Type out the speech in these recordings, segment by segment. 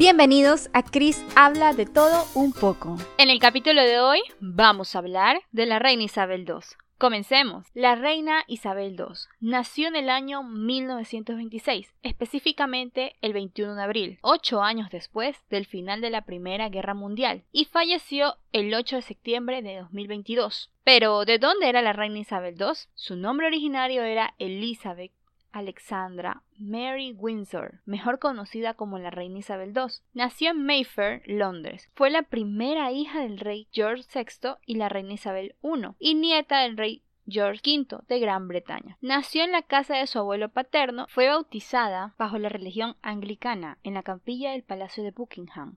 Bienvenidos a Chris Habla de todo un poco. En el capítulo de hoy vamos a hablar de la reina Isabel II. Comencemos. La reina Isabel II nació en el año 1926, específicamente el 21 de abril, ocho años después del final de la Primera Guerra Mundial, y falleció el 8 de septiembre de 2022. Pero, ¿de dónde era la reina Isabel II? Su nombre originario era Elizabeth Alexandra Mary Windsor, mejor conocida como la reina Isabel II. Nació en Mayfair, Londres. Fue la primera hija del rey George VI y la reina Isabel I, y nieta del rey George V de Gran Bretaña. Nació en la casa de su abuelo paterno, fue bautizada bajo la religión anglicana en la capilla del Palacio de Buckingham.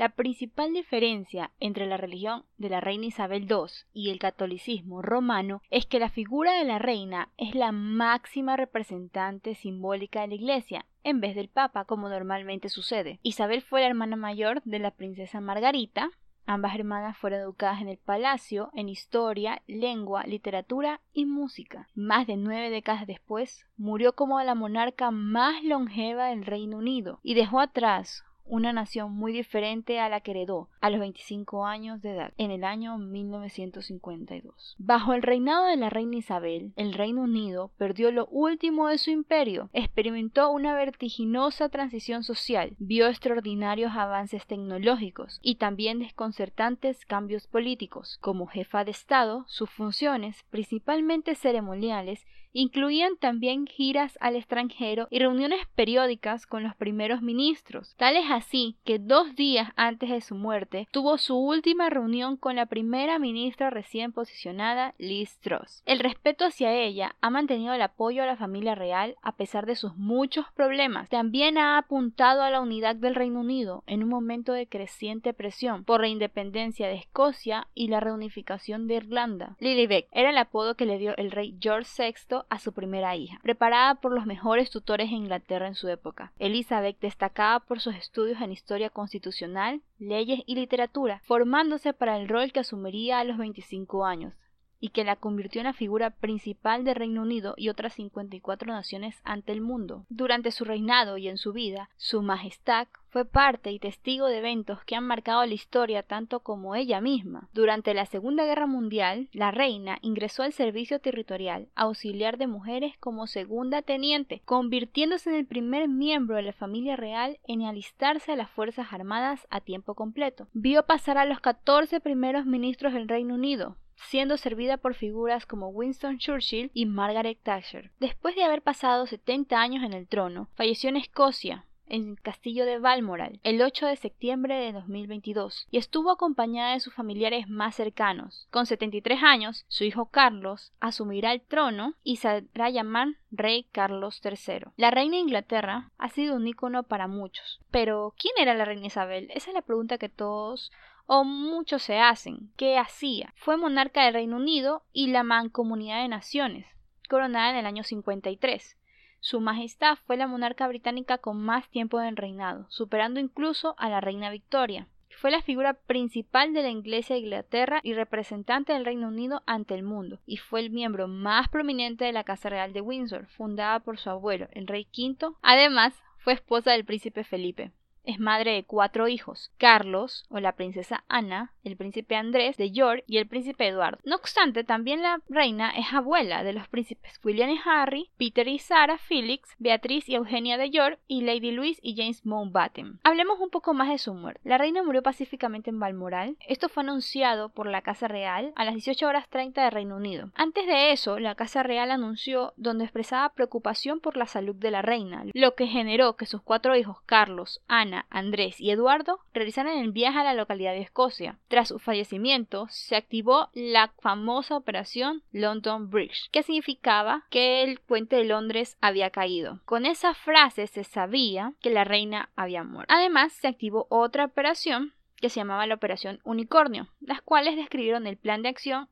La principal diferencia entre la religión de la reina Isabel II y el catolicismo romano es que la figura de la reina es la máxima representante simbólica de la Iglesia, en vez del Papa, como normalmente sucede. Isabel fue la hermana mayor de la princesa Margarita. Ambas hermanas fueron educadas en el palacio en historia, lengua, literatura y música. Más de nueve décadas después, murió como la monarca más longeva del Reino Unido y dejó atrás una nación muy diferente a la que heredó a los 25 años de edad en el año 1952. Bajo el reinado de la reina Isabel, el Reino Unido perdió lo último de su imperio, experimentó una vertiginosa transición social, vio extraordinarios avances tecnológicos y también desconcertantes cambios políticos. Como jefa de Estado, sus funciones, principalmente ceremoniales, Incluían también giras al extranjero y reuniones periódicas con los primeros ministros. Tal es así que dos días antes de su muerte tuvo su última reunión con la primera ministra recién posicionada, Liz Truss. El respeto hacia ella ha mantenido el apoyo a la familia real a pesar de sus muchos problemas. También ha apuntado a la unidad del Reino Unido en un momento de creciente presión por la independencia de Escocia y la reunificación de Irlanda. Lilibet era el apodo que le dio el rey George VI a su primera hija, preparada por los mejores tutores en Inglaterra en su época. Elizabeth destacaba por sus estudios en historia constitucional, leyes y literatura, formándose para el rol que asumiría a los 25 años y que la convirtió en la figura principal del Reino Unido y otras 54 naciones ante el mundo. Durante su reinado y en su vida, Su Majestad fue parte y testigo de eventos que han marcado la historia tanto como ella misma. Durante la Segunda Guerra Mundial, la reina ingresó al servicio territorial, auxiliar de mujeres como segunda teniente, convirtiéndose en el primer miembro de la familia real en alistarse a las Fuerzas Armadas a tiempo completo. Vio pasar a los 14 primeros ministros del Reino Unido, siendo servida por figuras como Winston Churchill y Margaret Thatcher. Después de haber pasado 70 años en el trono, falleció en Escocia, en el castillo de Balmoral el 8 de septiembre de 2022 y estuvo acompañada de sus familiares más cercanos. Con 73 años, su hijo Carlos asumirá el trono y se hará llamar Rey Carlos III. La reina de Inglaterra ha sido un ícono para muchos. Pero, ¿quién era la reina Isabel? Esa es la pregunta que todos o muchos se hacen. ¿Qué hacía? Fue monarca del Reino Unido y la Mancomunidad de Naciones, coronada en el año 53. Su Majestad fue la monarca británica con más tiempo de reinado, superando incluso a la reina Victoria. Fue la figura principal de la Iglesia de Inglaterra y representante del Reino Unido ante el mundo, y fue el miembro más prominente de la Casa Real de Windsor, fundada por su abuelo, el rey V. Además, fue esposa del príncipe Felipe. Es madre de cuatro hijos, Carlos o la princesa Ana, el príncipe Andrés de York y el príncipe Eduardo. No obstante, también la reina es abuela de los príncipes William y Harry, Peter y Sarah Felix, Beatriz y Eugenia de York y Lady Louise y James Mountbatten. Hablemos un poco más de su muerte. La reina murió pacíficamente en Balmoral. Esto fue anunciado por la Casa Real a las 18 horas 30 de Reino Unido. Antes de eso, la Casa Real anunció donde expresaba preocupación por la salud de la reina, lo que generó que sus cuatro hijos, Carlos, Ana, Andrés y Eduardo realizaron el viaje a la localidad de Escocia. Tras su fallecimiento, se activó la famosa operación London Bridge, que significaba que el puente de Londres había caído. Con esa frase se sabía que la reina había muerto. Además, se activó otra operación que se llamaba la Operación Unicornio, las cuales describieron el plan de acción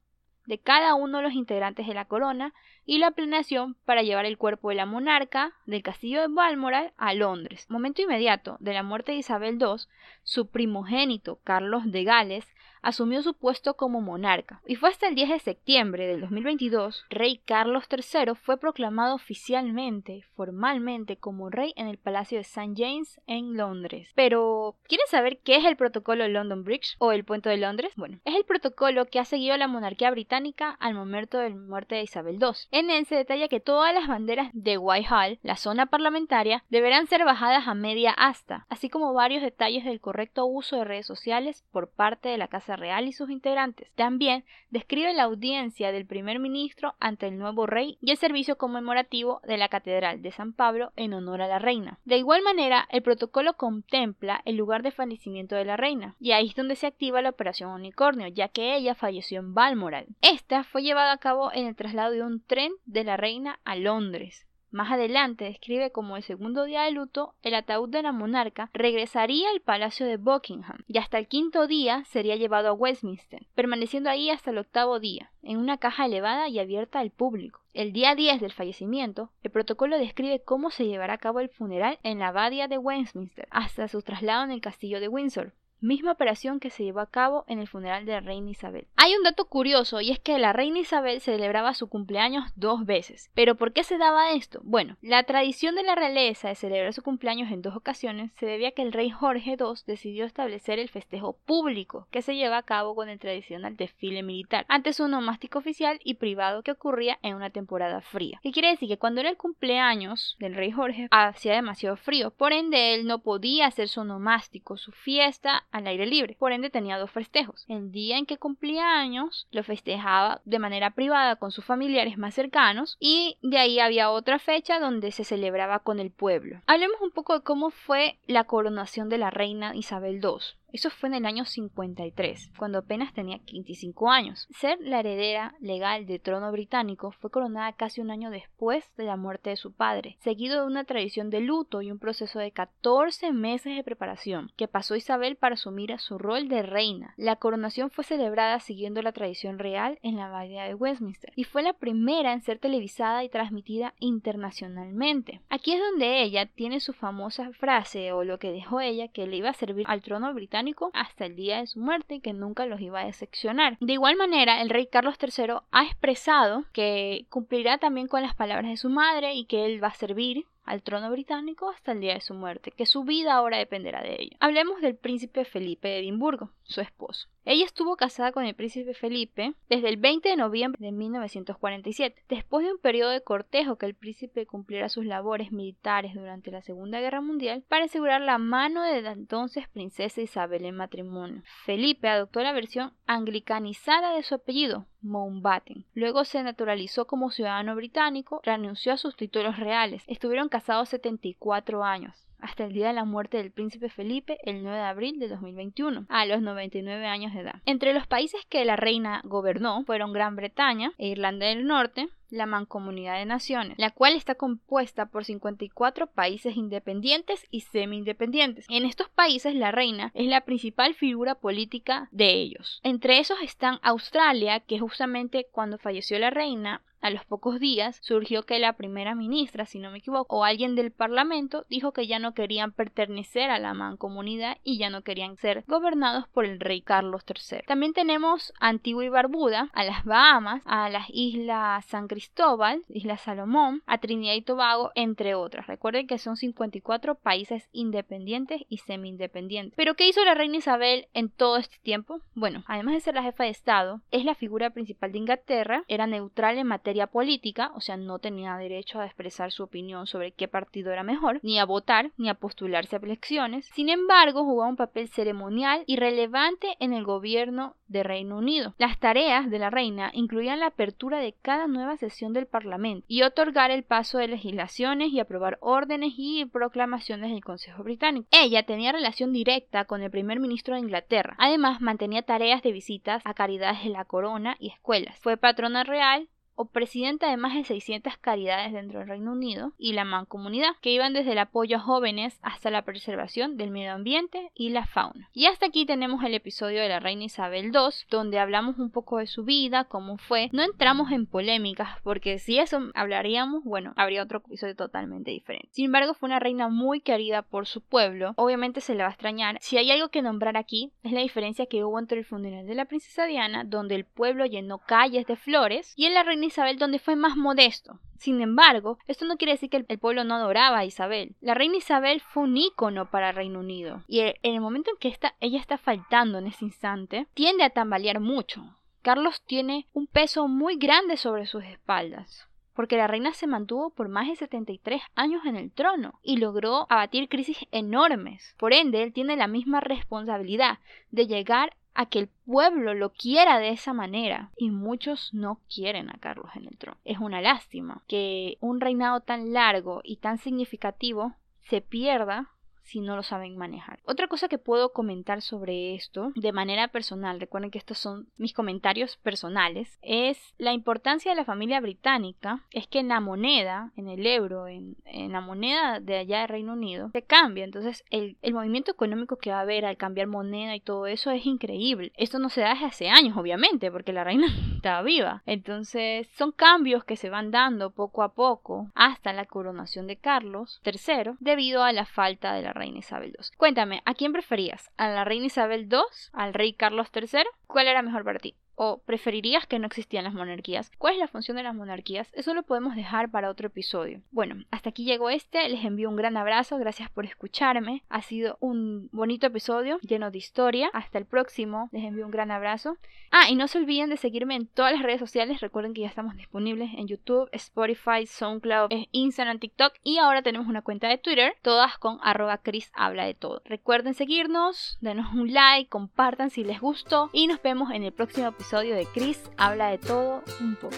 de cada uno de los integrantes de la corona y la planeación para llevar el cuerpo de la monarca del castillo de Balmoral a Londres. Momento inmediato de la muerte de Isabel II, su primogénito Carlos de Gales asumió su puesto como monarca. Y fue hasta el 10 de septiembre del 2022, rey Carlos III fue proclamado oficialmente, formalmente, como rey en el Palacio de St. James en Londres. Pero, ¿quieren saber qué es el protocolo London Bridge o el puente de Londres? Bueno, es el protocolo que ha seguido la monarquía británica al momento de la muerte de Isabel II. En él se detalla que todas las banderas de Whitehall, la zona parlamentaria, deberán ser bajadas a media asta, así como varios detalles del correcto uso de redes sociales por parte de la Casa Real y sus integrantes. También describe la audiencia del primer ministro ante el nuevo rey y el servicio conmemorativo de la Catedral de San Pablo en honor a la reina. De igual manera, el protocolo contempla el lugar de fallecimiento de la reina, y ahí es donde se activa la operación Unicornio, ya que ella falleció en Balmoral. Esta fue llevada a cabo en el traslado de un tren de la reina a Londres. Más adelante describe como el segundo día de luto, el ataúd de la monarca regresaría al palacio de Buckingham y hasta el quinto día sería llevado a Westminster, permaneciendo ahí hasta el octavo día, en una caja elevada y abierta al público. El día 10 del fallecimiento, el protocolo describe cómo se llevará a cabo el funeral en la abadía de Westminster hasta su traslado en el castillo de Windsor, misma operación que se llevó a cabo en el funeral de la reina Isabel. Hay un dato curioso y es que la reina Isabel celebraba su cumpleaños dos veces. ¿Pero por qué se daba esto? Bueno, la tradición de la realeza de celebrar su cumpleaños en dos ocasiones se debía a que el rey Jorge II decidió establecer el festejo público que se lleva a cabo con el tradicional desfile militar, antes un nomástico oficial y privado que ocurría en una temporada fría. ¿Qué quiere decir? Que cuando era el cumpleaños del rey Jorge hacía demasiado frío, por ende él no podía hacer su nomástico, su fiesta al aire libre. Por ende tenía dos festejos. El día en que cumplía años lo festejaba de manera privada con sus familiares más cercanos y de ahí había otra fecha donde se celebraba con el pueblo. Hablemos un poco de cómo fue la coronación de la reina Isabel II. Eso fue en el año 53, cuando apenas tenía 25 años. Ser la heredera legal del trono británico fue coronada casi un año después de la muerte de su padre, seguido de una tradición de luto y un proceso de 14 meses de preparación que pasó Isabel para asumir su rol de reina. La coronación fue celebrada siguiendo la tradición real en la abadía de Westminster y fue la primera en ser televisada y transmitida internacionalmente. Aquí es donde ella tiene su famosa frase o lo que dejó ella que le iba a servir al trono británico hasta el día de su muerte que nunca los iba a decepcionar. De igual manera, el rey Carlos III ha expresado que cumplirá también con las palabras de su madre y que él va a servir al trono británico hasta el día de su muerte, que su vida ahora dependerá de ello. Hablemos del príncipe Felipe de Edimburgo, su esposo. Ella estuvo casada con el príncipe Felipe desde el 20 de noviembre de 1947. Después de un periodo de cortejo que el príncipe cumpliera sus labores militares durante la Segunda Guerra Mundial para asegurar la mano de la entonces princesa Isabel en matrimonio. Felipe adoptó la versión anglicanizada de su apellido, Mountbatten. Luego se naturalizó como ciudadano británico, renunció a sus títulos reales. Estuvieron casados 74 años hasta el día de la muerte del príncipe Felipe el 9 de abril de 2021, a los 99 años de edad. Entre los países que la reina gobernó fueron Gran Bretaña e Irlanda del Norte, la Mancomunidad de Naciones, la cual está compuesta por 54 países independientes y semi-independientes. En estos países la reina es la principal figura política de ellos. Entre esos están Australia, que justamente cuando falleció la reina a los pocos días surgió que la primera ministra, si no me equivoco, o alguien del parlamento dijo que ya no querían pertenecer a la mancomunidad y ya no querían ser gobernados por el rey Carlos III. También tenemos Antigua y Barbuda, a las Bahamas, a las islas San Cristóbal, Isla Salomón, a Trinidad y Tobago, entre otras. Recuerden que son 54 países independientes y semi-independientes. Pero ¿qué hizo la reina Isabel en todo este tiempo? Bueno, además de ser la jefa de Estado, es la figura principal de Inglaterra, era neutral en materia política, o sea, no tenía derecho a expresar su opinión sobre qué partido era mejor, ni a votar, ni a postularse a elecciones. Sin embargo, jugaba un papel ceremonial y relevante en el gobierno de Reino Unido. Las tareas de la reina incluían la apertura de cada nueva sesión del Parlamento y otorgar el paso de legislaciones y aprobar órdenes y proclamaciones del Consejo Británico. Ella tenía relación directa con el primer ministro de Inglaterra. Además, mantenía tareas de visitas a caridades de la corona y escuelas. Fue patrona real o presidenta de más de 600 caridades dentro del Reino Unido y la mancomunidad, que iban desde el apoyo a jóvenes hasta la preservación del medio ambiente y la fauna. Y hasta aquí tenemos el episodio de la reina Isabel II, donde hablamos un poco de su vida, cómo fue. No entramos en polémicas, porque si eso hablaríamos, bueno, habría otro episodio totalmente diferente. Sin embargo, fue una reina muy querida por su pueblo. Obviamente se le va a extrañar. Si hay algo que nombrar aquí, es la diferencia que hubo entre el funeral de la princesa Diana, donde el pueblo llenó calles de flores, y en la reina Isabel, donde fue más modesto. Sin embargo, esto no quiere decir que el pueblo no adoraba a Isabel. La reina Isabel fue un ícono para Reino Unido. Y en el momento en que ella está faltando en ese instante, tiende a tambalear mucho. Carlos tiene un peso muy grande sobre sus espaldas porque la reina se mantuvo por más de 73 años en el trono y logró abatir crisis enormes. Por ende, él tiene la misma responsabilidad de llegar a que el pueblo lo quiera de esa manera y muchos no quieren a Carlos en el trono. Es una lástima que un reinado tan largo y tan significativo se pierda si no lo saben manejar. Otra cosa que puedo comentar sobre esto de manera personal, recuerden que estos son mis comentarios personales, es la importancia de la familia británica, es que en la moneda, en el euro, en, la moneda de allá de Reino Unido, se cambia. Entonces el, el movimiento económico que va a haber al cambiar moneda y todo eso es increíble. Esto no se da desde hace años, obviamente, porque la reina estaba viva. Entonces son cambios que se van dando poco a poco hasta la coronación de Carlos III debido a la falta de la reina Isabel II. Cuéntame, ¿a quién preferías? ¿A la reina Isabel II? ¿Al rey Carlos III? ¿Cuál era mejor para ti? ¿O preferirías que no existían las monarquías? ¿Cuál es la función de las monarquías? Eso lo podemos dejar para otro episodio. Bueno, hasta aquí llegó este. Les envío un gran abrazo. Gracias por escucharme. Ha sido un bonito episodio lleno de historia. Hasta el próximo. Les envío un gran abrazo. Ah, y no se olviden de seguirme en todas las redes sociales. Recuerden que ya estamos disponibles en YouTube, Spotify, SoundCloud, Instagram, TikTok. Y ahora tenemos una cuenta de Twitter. Todas con arroba Chris habla de todo. Recuerden seguirnos. Denos un like. Compartan si les gustó. Y nos vemos en el próximo episodio episodio de Chris habla de todo un poco.